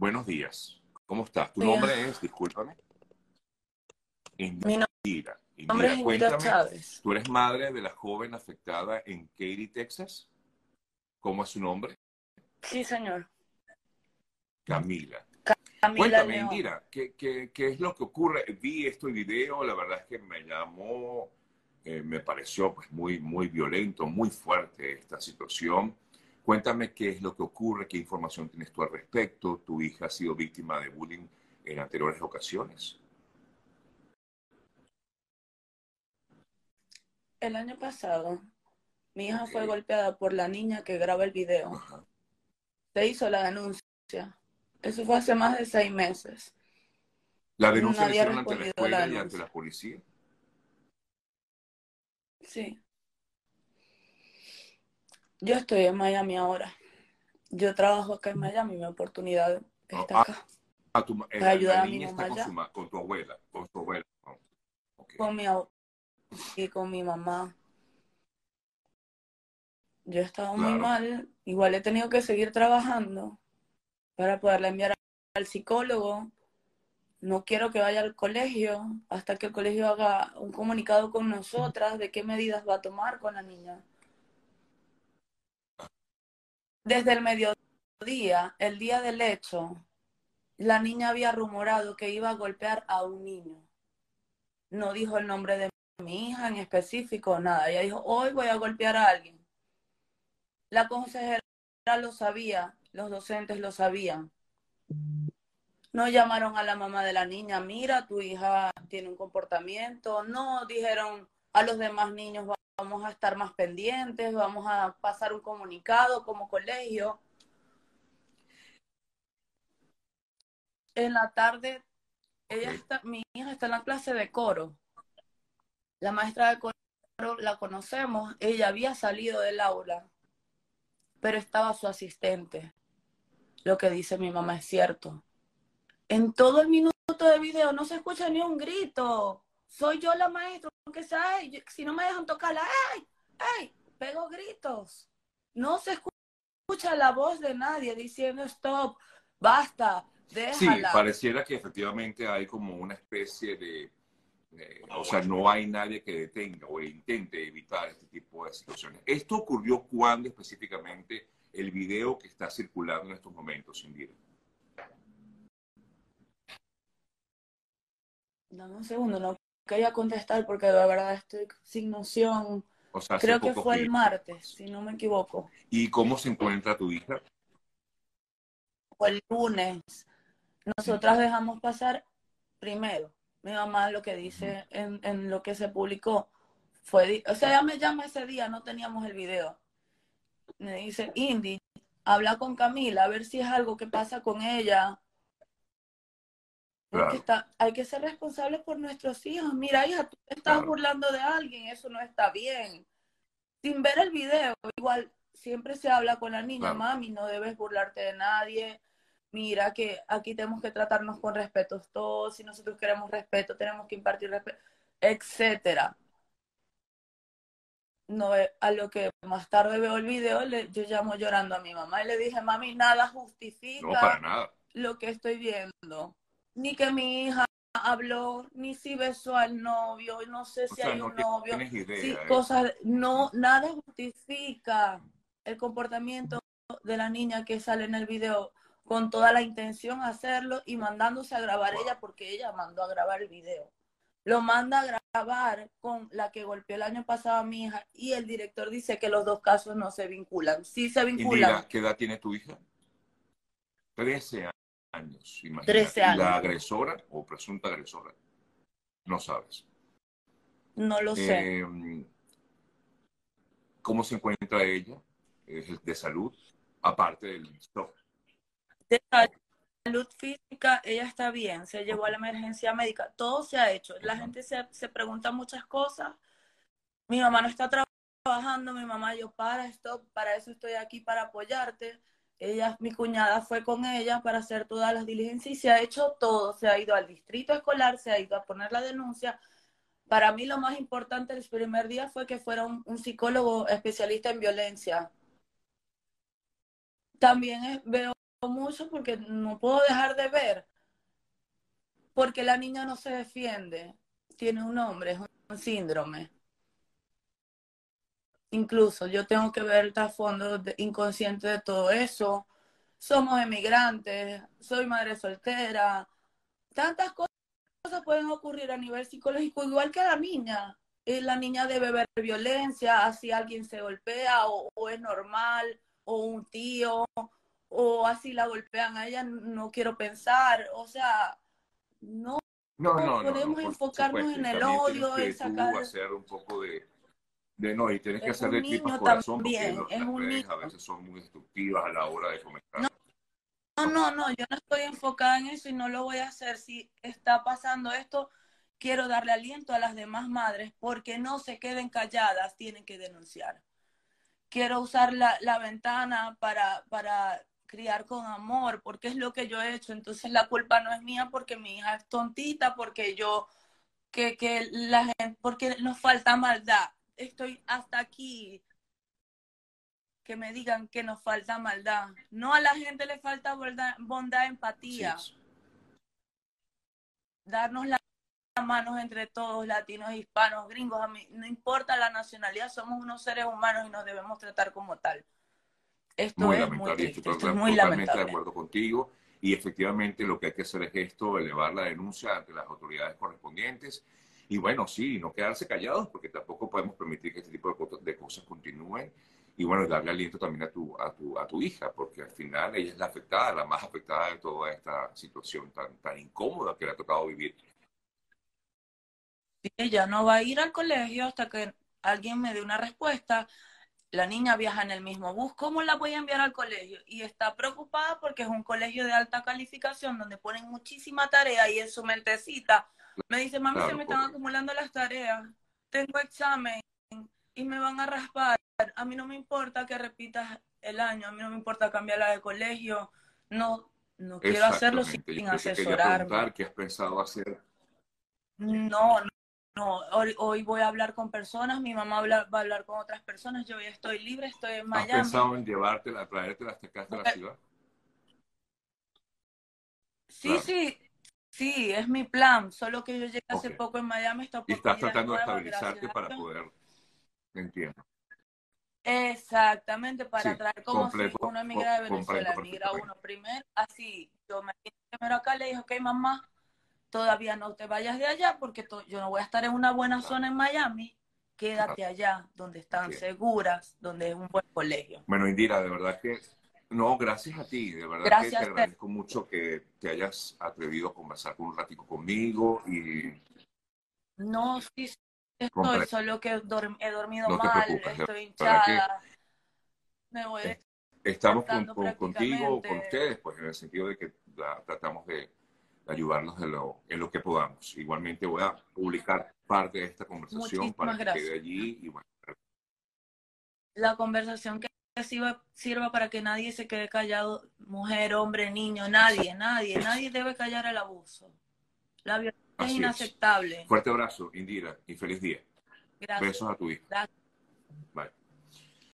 Buenos días. ¿Cómo estás? ¿Tu nombre es, discúlpame? Indira. Mi nombre es Indira Chávez. Tú eres madre de la joven afectada en Katy, Texas. ¿Cómo es su nombre? Sí, señor. Camila. Cuéntame, Indira, ¿qué, ¿qué, qué, es lo que ocurre? Vi este video, la verdad es que me llamó, eh, me pareció pues muy, muy violento, muy fuerte esta situación. Cuéntame qué es lo que ocurre, qué información tienes tú al respecto. ¿Tu hija ha sido víctima de bullying en anteriores ocasiones? El año pasado, mi hija fue golpeada por la niña que graba el video. Se hizo la denuncia eso fue hace más de seis meses. ¿La denuncia la hicieron ante la escuela y ante la policía? Sí. Yo estoy en Miami ahora. Yo trabajo acá en Miami, mi oportunidad está ah, acá. Ah, tu, eh, ayudar a mi mamá con, tu abuela, con tu abuela. Con mi y con mi mamá. Yo he estado muy mal. Igual he tenido que seguir trabajando para poderla enviar al psicólogo. No quiero que vaya al colegio hasta que el colegio haga un comunicado con nosotras de qué medidas va a tomar con la niña. Desde el mediodía, el día del hecho, la niña había rumorado que iba a golpear a un niño. No dijo el nombre de mi hija en específico, nada. Ella dijo, hoy voy a golpear a alguien. La consejera lo sabía, los docentes lo sabían. No llamaron a la mamá de la niña, mira, tu hija tiene un comportamiento. No dijeron a los demás niños, vamos a estar más pendientes, vamos a pasar un comunicado como colegio. En la tarde, ella está, mi hija está en la clase de coro. La maestra de coro la conocemos, ella había salido del aula, pero estaba su asistente lo que dice mi mamá es cierto. En todo el minuto de video no se escucha ni un grito. Soy yo la maestra, aunque sea, si no me dejan tocarla, ¡ay! ¡ay! Pego gritos. No se escucha la voz de nadie diciendo stop, basta, déjala. Sí, pareciera que efectivamente hay como una especie de, o sea, no hay nadie que detenga o intente evitar este tipo de situaciones. ¿Esto ocurrió cuándo específicamente? el video que está circulando en estos momentos, Indira. Dame un segundo, no quería contestar porque de verdad estoy sin noción. Creo que fue el martes, si no me equivoco. ¿Y cómo se encuentra tu hija? Fue el lunes. Nosotras dejamos pasar primero. Mi mamá lo que dice en, en lo que se publicó fue, o sea, ya me llama ese día, no teníamos el video me dice, Indy, habla con Camila, a ver si es algo que pasa con ella. Porque está, hay que ser responsables por nuestros hijos. Mira, hija, tú te estás burlando de alguien, eso no está bien. Sin ver el video, igual siempre se habla con la niña, mami, no debes burlarte de nadie. Mira que aquí tenemos que tratarnos con respeto todos. Si nosotros queremos respeto, tenemos que impartir respeto, etcétera no a lo que más tarde veo el video, le, yo llamo llorando a mi mamá y le dije, mami, nada justifica lo que estoy viendo. Ni que mi hija habló, ni si besó al novio, no sé si hay un novio, si cosas, no, nada justifica el comportamiento de la niña que sale en el video con toda la intención de hacerlo y mandándose a grabar ella porque ella mandó a grabar el video lo manda a grabar con la que golpeó el año pasado a mi hija y el director dice que los dos casos no se vinculan. Sí se vinculan. ¿qué edad tiene tu hija? Trece años, imagínate. Trece años. ¿La agresora o presunta agresora? No sabes. No lo sé. Em, ¿Cómo se encuentra ella de salud? Aparte del shock. De salud física, ella está bien, se llevó a la emergencia médica, todo se ha hecho. La gente se, se pregunta muchas cosas. Mi mamá no está trabajando, mi mamá, yo para esto, para eso estoy aquí, para apoyarte. Ella, mi cuñada fue con ella para hacer todas las diligencias y se ha hecho todo. Se ha ido al distrito escolar, se ha ido a poner la denuncia. Para mí lo más importante el primer día fue que fuera un, psicólogo especialista en violencia. También veo mucho porque no puedo dejar de ver. Porque la niña no se defiende. Tiene un nombre, es un síndrome. Incluso yo tengo que ver el fondo inconsciente de todo eso. Somos emigrantes, soy madre soltera. Tantas cosas pueden ocurrir a nivel psicológico, igual que la niña. Eh, la niña debe ver violencia, así alguien se golpea o, es normal, o un tío, o así la golpean a ella, no quiero pensar. O sea, no, no, no podemos enfocarnos en el odio, en sacar... hacer un poco de de no, y tienes que hacer de tipo corazón porque es un niño. a veces son muy destructivas a la hora de comentar. No, no, no, yo no estoy enfocada en eso y no lo voy a hacer. Si está pasando esto, quiero darle aliento a las demás madres porque no se queden calladas, tienen que denunciar. Quiero usar la, la ventana para, para criar con amor, porque es lo que yo he hecho. Entonces la culpa no es mía porque mi hija es tontita, porque yo, que, que la gente, porque nos falta maldad estoy hasta aquí. Que me digan que nos falta maldad. No a la gente le falta bondad, empatía. Darnos las manos entre todos, latinos, hispanos, gringos, a mí, no importa la nacionalidad, somos unos seres humanos y nos debemos tratar como tal. Esto es muy triste, esto es muy lamentable. de acuerdo contigo y efectivamente lo que hay que hacer es esto, elevar la denuncia ante las autoridades correspondientes y bueno, sí, no quedarse callados porque tampoco podemos permitir que este tipo de, cosas continúen. Y bueno, darle aliento también a tu, a, tu, a tu hija, porque al final ella es la afectada, la más afectada de toda esta situación tan, tan incómoda que le ha tocado vivir. Ella no va a ir al colegio hasta que alguien me dé una respuesta. La niña viaja en el mismo bus, ¿cómo la voy a enviar al colegio? Y está preocupada porque es un colegio de alta calificación donde ponen muchísima tarea y en su mentecita me dice, mami, se me están acumulando las tareas, tengo examen y me van a raspar. A mí no me importa que repitas el año, a mí no me importa cambiarla de colegio, no, no quiero hacerlo sin, asesorarme. ¿Qué has pensado hacer? No, no, hoy, voy a hablar con personas, mi mamá va a hablar con otras personas, yo ya estoy libre, estoy en Miami. ¿Has pensado en llevártela, traértela hasta acá, hasta la ciudad? Sí, sí, Sí, es mi plan, solo que yo llegué hace poco en Miami. y estás tratando de estabilizarte para poder, entiendo. Exactamente, para traer como si una amiga de Venezuela migra uno primero, así, yo me vine primero acá, le dije, ok mamá, todavía no te vayas de allá porque yo no voy a estar en una buena zona en Miami, quédate allá, donde están seguras, donde es un buen colegio. Bueno, Indira, de verdad que no, gracias a ti, de verdad que te agradezco mucho que te hayas atrevido a conversar un ratito conmigo y... No, sí, estoy, solo que he dormido mal, estoy hinchada. Me voy Estamos contigo, con ustedes, pues en el sentido de que tratamos de, ayudarnos de lo, en lo que podamos. Igualmente voy a publicar parte de esta conversación para que quede allí y bueno. La conversación que sirva, sirva para que nadie se quede callado, mujer, hombre, niño, nadie, nadie, nadie debe callar el abuso. La violencia es inaceptable. Fuerte abrazo, Indira, y feliz día. Gracias. Besos a tu hija.